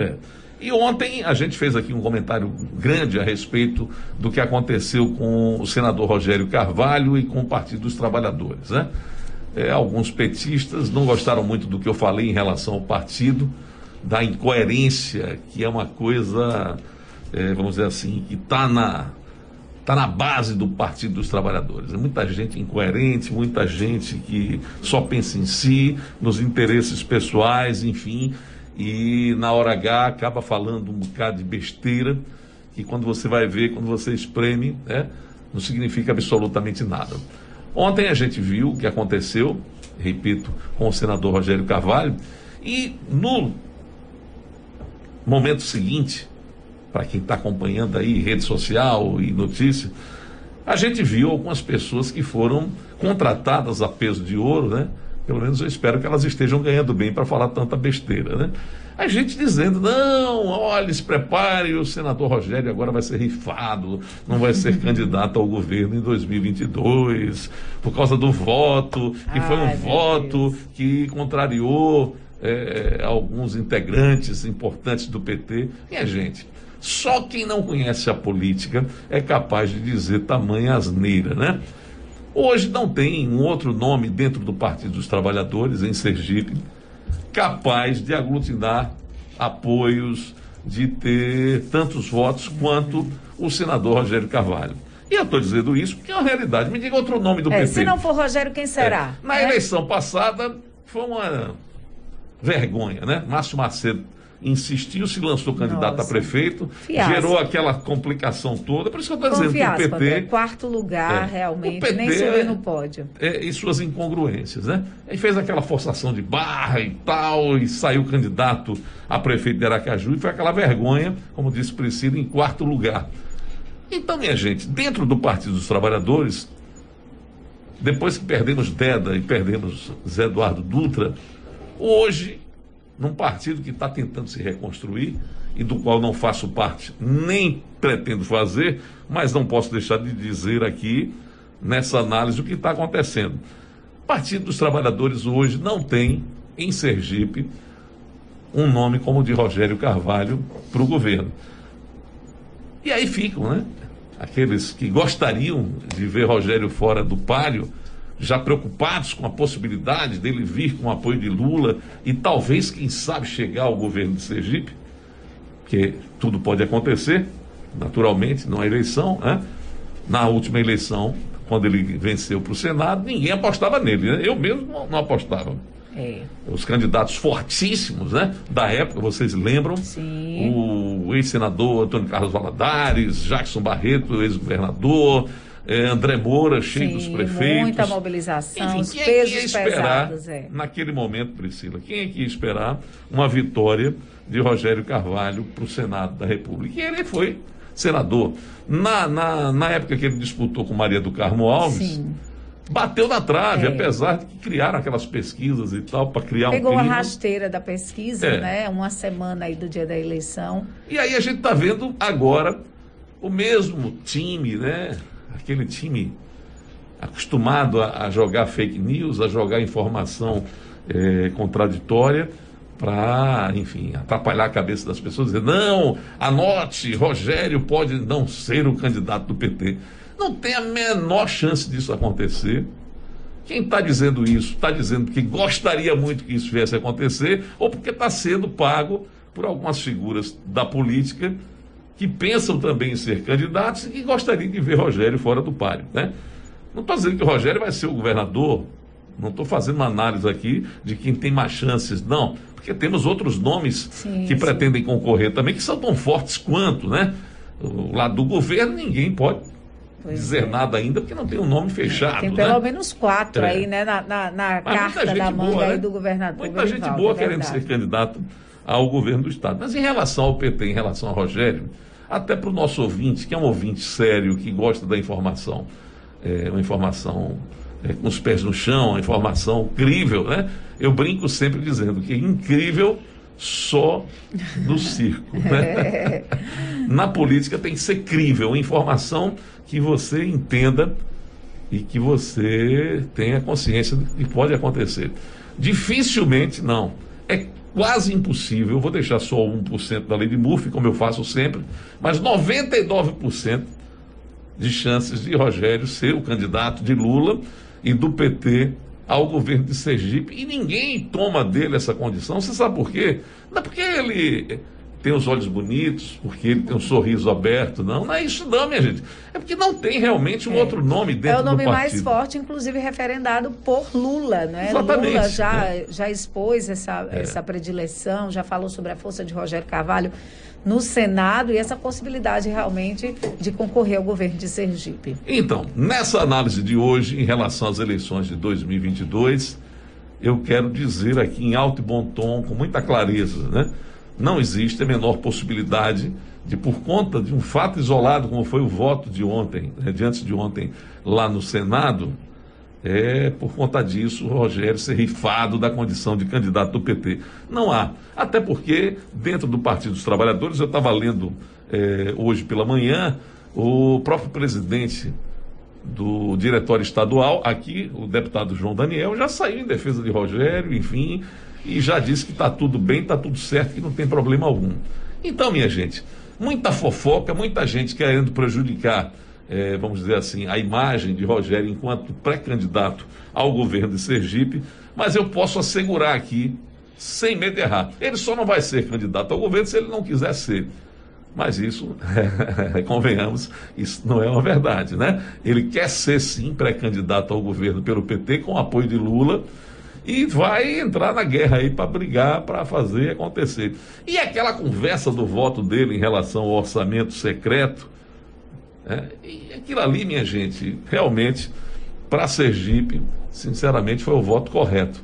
É. E ontem a gente fez aqui um comentário grande a respeito do que aconteceu com o senador Rogério Carvalho e com o Partido dos Trabalhadores. Né? É, alguns petistas não gostaram muito do que eu falei em relação ao partido, da incoerência, que é uma coisa, é, vamos dizer assim, que está na, tá na base do Partido dos Trabalhadores. É muita gente incoerente, muita gente que só pensa em si, nos interesses pessoais, enfim e na hora H acaba falando um bocado de besteira que quando você vai ver, quando você espreme, né, não significa absolutamente nada. Ontem a gente viu o que aconteceu, repito, com o senador Rogério Carvalho, e no momento seguinte, para quem está acompanhando aí rede social e notícia, a gente viu algumas pessoas que foram contratadas a peso de ouro, né? Pelo menos eu espero que elas estejam ganhando bem para falar tanta besteira, né? A gente dizendo, não, olha, se prepare, o senador Rogério agora vai ser rifado, não vai ser candidato ao governo em 2022, por causa do voto, que foi um voto Deus. que contrariou é, alguns integrantes importantes do PT. Minha gente, só quem não conhece a política é capaz de dizer tamanha asneira, né? Hoje não tem um outro nome dentro do Partido dos Trabalhadores, em Sergipe, capaz de aglutinar apoios, de ter tantos votos quanto o senador Rogério Carvalho. E eu estou dizendo isso porque é uma realidade. Me diga outro nome do é, PT. Se não for Rogério, quem será? É. Na é? eleição passada, foi uma vergonha, né? Márcio Macedo insistiu, se lançou candidato Nossa. a prefeito, fiasco. gerou aquela complicação toda. Por isso que eu estou dizendo que o PT. André, quarto lugar, é, realmente, PT, nem subiu no pódio. É, e suas incongruências, né? Ele fez aquela forçação de barra e tal, e saiu candidato a prefeito de Aracaju, e foi aquela vergonha, como disse Priscila, em quarto lugar. Então, minha gente, dentro do Partido dos Trabalhadores, depois que perdemos Deda e perdemos Zé Eduardo Dutra, hoje num partido que está tentando se reconstruir e do qual não faço parte, nem pretendo fazer, mas não posso deixar de dizer aqui, nessa análise, o que está acontecendo. O Partido dos Trabalhadores hoje não tem, em Sergipe, um nome como o de Rogério Carvalho para o governo. E aí ficam, né? Aqueles que gostariam de ver Rogério fora do páreo já preocupados com a possibilidade dele vir com o apoio de Lula e talvez, quem sabe, chegar ao governo de Sergipe, porque tudo pode acontecer, naturalmente, numa eleição. Né? Na última eleição, quando ele venceu para o Senado, ninguém apostava nele. Né? Eu mesmo não, não apostava. É. Os candidatos fortíssimos, né? Da época, vocês lembram? Sim. O ex-senador Antônio Carlos Valadares, Jackson Barreto, ex-governador, é, André Moura, cheio Sim, dos prefeitos. Muita mobilização, Enfim, os quem pesos é que ia esperar, pesados. É. Naquele momento, Priscila, quem é que ia esperar uma vitória de Rogério Carvalho para o Senado da República? E ele foi senador. Na, na, na época que ele disputou com Maria do Carmo Alves. Sim bateu na trave, é. apesar de que criaram aquelas pesquisas e tal, para criar Pegou um Pegou a rasteira da pesquisa, é. né? Uma semana aí do dia da eleição. E aí a gente está vendo agora o mesmo time, né? Aquele time acostumado a, a jogar fake news, a jogar informação é, contraditória para, enfim, atrapalhar a cabeça das pessoas, dizer, não, anote, Rogério pode não ser o candidato do PT. Não tem a menor chance disso acontecer. Quem está dizendo isso está dizendo que gostaria muito que isso viesse a acontecer, ou porque está sendo pago por algumas figuras da política que pensam também em ser candidatos e que gostariam de ver Rogério fora do páreo. Né? Não estou dizendo que o Rogério vai ser o governador, não estou fazendo uma análise aqui de quem tem mais chances, não, porque temos outros nomes sim, que sim. pretendem concorrer também, que são tão fortes quanto, né? O lado do governo, ninguém pode Pois dizer é. nada ainda, porque não tem um nome fechado. Tem pelo né? menos quatro é. aí, né, na, na, na carta da manga boa, né? do governador. Muita gente boa é querendo ser candidato ao governo do Estado. Mas em relação ao PT, em relação ao Rogério, até para o nosso ouvinte, que é um ouvinte sério, que gosta da informação, é, uma informação é, com os pés no chão, uma informação crível, né? Eu brinco sempre dizendo que é incrível só no circo. Né? Na política tem que ser crível, informação que você entenda e que você tenha consciência do que pode acontecer. Dificilmente, não. É quase impossível, vou deixar só 1% da lei de Murphy, como eu faço sempre, mas 99% de chances de Rogério ser o candidato de Lula e do PT ao governo de Sergipe. E ninguém toma dele essa condição. Você sabe por quê? Não é porque ele tem os olhos bonitos, porque ele tem um sorriso aberto. Não, não é isso não, minha gente. É porque não tem realmente um é. outro nome dentro do partido. É o nome mais forte, inclusive referendado por Lula, né? Exatamente. Lula já, é. já expôs essa, é. essa predileção, já falou sobre a força de Rogério Carvalho no Senado e essa possibilidade realmente de concorrer ao governo de Sergipe. Então, nessa análise de hoje, em relação às eleições de 2022, eu quero dizer aqui em alto e bom tom, com muita clareza, né? Não existe a menor possibilidade de, por conta de um fato isolado, como foi o voto de ontem, né, de antes de ontem, lá no Senado, é por conta disso o Rogério ser rifado da condição de candidato do PT. Não há. Até porque, dentro do Partido dos Trabalhadores, eu estava lendo é, hoje pela manhã, o próprio presidente do diretório estadual, aqui, o deputado João Daniel, já saiu em defesa de Rogério, enfim, e já disse que está tudo bem, está tudo certo, que não tem problema algum. Então, minha gente, muita fofoca, muita gente querendo prejudicar é, vamos dizer assim, a imagem de Rogério enquanto pré-candidato ao governo de Sergipe, mas eu posso assegurar aqui, sem medo de errar, ele só não vai ser candidato ao governo se ele não quiser ser. Mas isso, convenhamos, isso não é uma verdade, né? Ele quer ser sim pré-candidato ao governo pelo PT com apoio de Lula e vai entrar na guerra aí para brigar, para fazer acontecer. E aquela conversa do voto dele em relação ao orçamento secreto, é, e aquilo ali, minha gente, realmente, para Sergipe, sinceramente, foi o voto correto.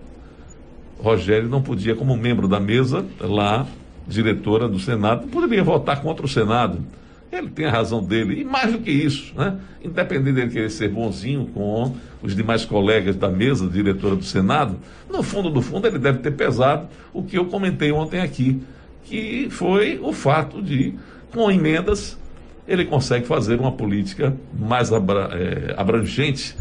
Rogério não podia, como membro da mesa, lá, diretora do Senado, poderia votar contra o Senado. Ele tem a razão dele. E mais do que isso, né? independente dele querer ser bonzinho com os demais colegas da mesa, diretora do Senado, no fundo do fundo ele deve ter pesado o que eu comentei ontem aqui, que foi o fato de, com emendas, ele consegue fazer uma política mais é, abrangente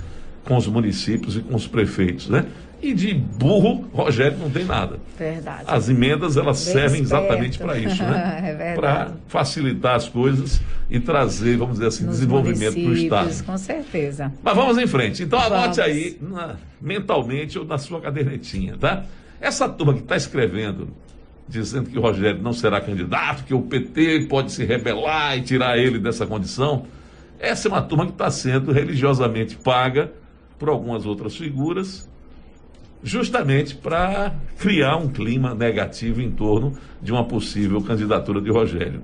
com os municípios e com os prefeitos, né? E de burro, Rogério não tem nada. Verdade. As emendas, elas Bem servem esperto. exatamente para isso, né? é para facilitar as coisas e trazer, vamos dizer assim, Nos desenvolvimento para o Estado. Com certeza. Mas vamos em frente. Então anote aí, na, mentalmente ou na sua cadernetinha, tá? Essa turma que está escrevendo dizendo que o Rogério não será candidato, que o PT pode se rebelar e tirar ele dessa condição. Essa é uma turma que está sendo religiosamente paga por algumas outras figuras, justamente para criar um clima negativo em torno de uma possível candidatura de Rogério.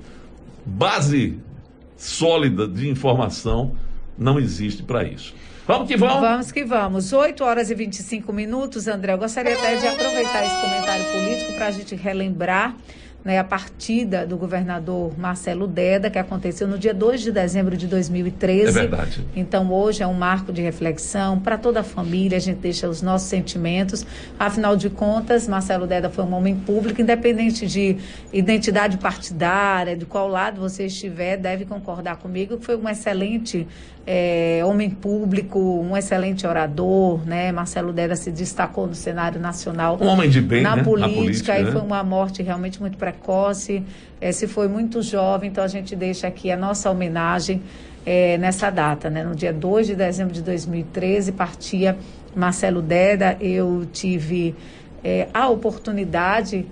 Base sólida de informação não existe para isso. Vamos que vamos. Vamos que vamos. 8 horas e 25 minutos, André. Eu gostaria até de aproveitar esse comentário político para a gente relembrar né, a partida do governador Marcelo Deda, que aconteceu no dia 2 de dezembro de 2013. É verdade. Então, hoje é um marco de reflexão para toda a família, a gente deixa os nossos sentimentos. Afinal de contas, Marcelo Deda foi um homem público, independente de identidade partidária, de qual lado você estiver, deve concordar comigo que foi um excelente é, homem público, um excelente orador, né? Marcelo Deda se destacou no cenário nacional. Um homem de bem, na né? política, na política, e né? foi uma morte realmente muito precoce. É, se foi muito jovem, então a gente deixa aqui a nossa homenagem é, nessa data, né? No dia 2 de dezembro de 2013, partia Marcelo Deda. Eu tive é, a oportunidade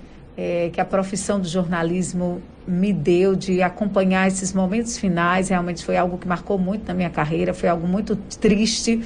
que a profissão do jornalismo me deu de acompanhar esses momentos finais. Realmente foi algo que marcou muito na minha carreira, foi algo muito triste,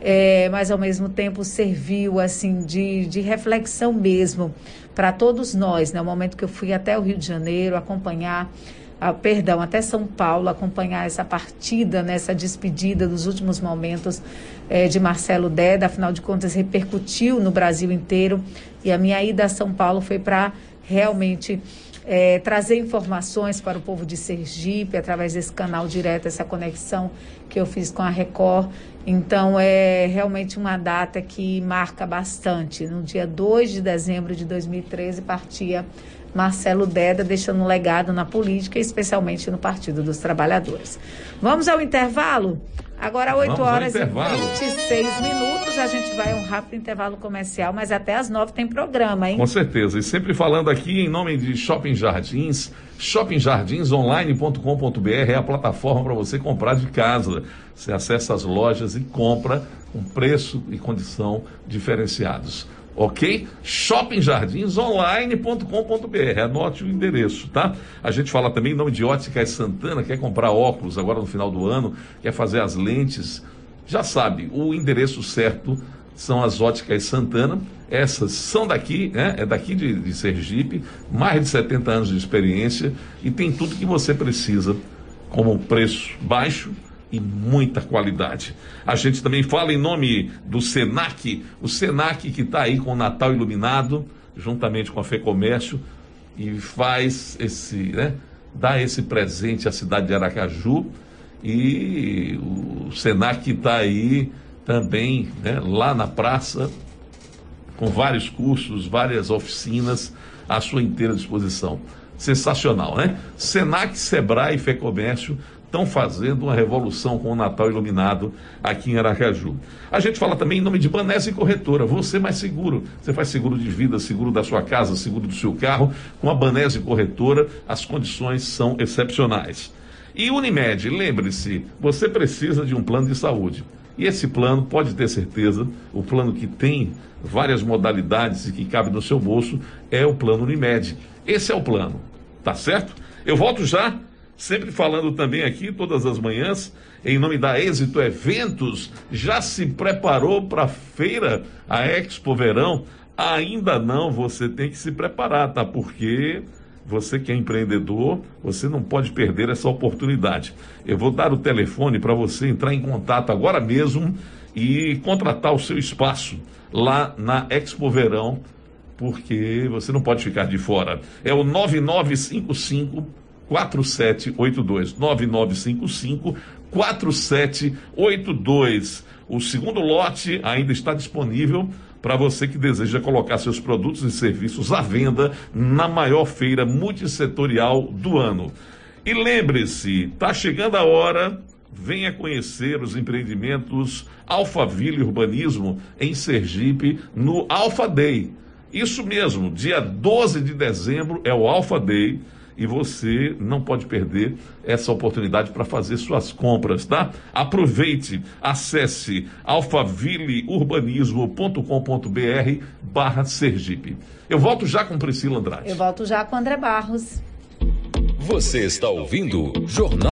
é, mas ao mesmo tempo serviu assim de, de reflexão mesmo para todos nós. No né? momento que eu fui até o Rio de Janeiro acompanhar. Ah, perdão, até São Paulo, acompanhar essa partida, né, despedida dos últimos momentos é, de Marcelo Deda, afinal de contas repercutiu no Brasil inteiro e a minha ida a São Paulo foi para realmente é, trazer informações para o povo de Sergipe através desse canal direto, essa conexão que eu fiz com a Record. Então, é realmente uma data que marca bastante. No dia 2 de dezembro de 2013, partia Marcelo Deda, deixando um legado na política, especialmente no Partido dos Trabalhadores. Vamos ao intervalo? Agora, 8 horas e 26 minutos, a gente vai a um rápido intervalo comercial, mas até às 9 tem programa, hein? Com certeza. E sempre falando aqui em nome de Shopping Jardins, shoppingjardins.online.com.br é a plataforma para você comprar de casa. Você acessa as lojas e compra com preço e condição diferenciados ok? shoppingjardins.online.com.br, anote o endereço, tá? A gente fala também em nome de Óticas Santana, quer comprar óculos agora no final do ano, quer fazer as lentes, já sabe, o endereço certo são as Óticas Santana, essas são daqui, né? é daqui de, de Sergipe, mais de 70 anos de experiência e tem tudo que você precisa, como preço baixo, e muita qualidade. A gente também fala em nome do Senac, o Senac que está aí com o Natal iluminado, juntamente com a FEComércio, e faz esse, né, dá esse presente à cidade de Aracaju. E o Senac está aí também, né, lá na praça, com vários cursos, várias oficinas à sua inteira disposição. Sensacional, né? Senac, Sebrae e FEComércio estão fazendo uma revolução com o Natal iluminado aqui em Aracaju. A gente fala também em nome de Banese Corretora, você mais seguro. Você faz seguro de vida, seguro da sua casa, seguro do seu carro. Com a Banese Corretora, as condições são excepcionais. E Unimed, lembre-se, você precisa de um plano de saúde. E esse plano, pode ter certeza, o plano que tem várias modalidades e que cabe no seu bolso, é o plano Unimed. Esse é o plano, tá certo? Eu volto já Sempre falando também aqui, todas as manhãs, em nome da Êxito Eventos, já se preparou para a feira, a Expo Verão? Ainda não, você tem que se preparar, tá? Porque você que é empreendedor, você não pode perder essa oportunidade. Eu vou dar o telefone para você entrar em contato agora mesmo e contratar o seu espaço lá na Expo Verão, porque você não pode ficar de fora. É o 9955 4782 9955 4782. O segundo lote ainda está disponível para você que deseja colocar seus produtos e serviços à venda na maior feira multissetorial do ano. E lembre-se, está chegando a hora, venha conhecer os empreendimentos Alphaville Urbanismo em Sergipe no Alpha Day. Isso mesmo, dia 12 de dezembro é o Alpha Day e você não pode perder essa oportunidade para fazer suas compras, tá? Aproveite, acesse alfavilleurbanismo.com.br barra Sergipe. Eu volto já com Priscila Andrade. Eu volto já com André Barros. Você está ouvindo Jornal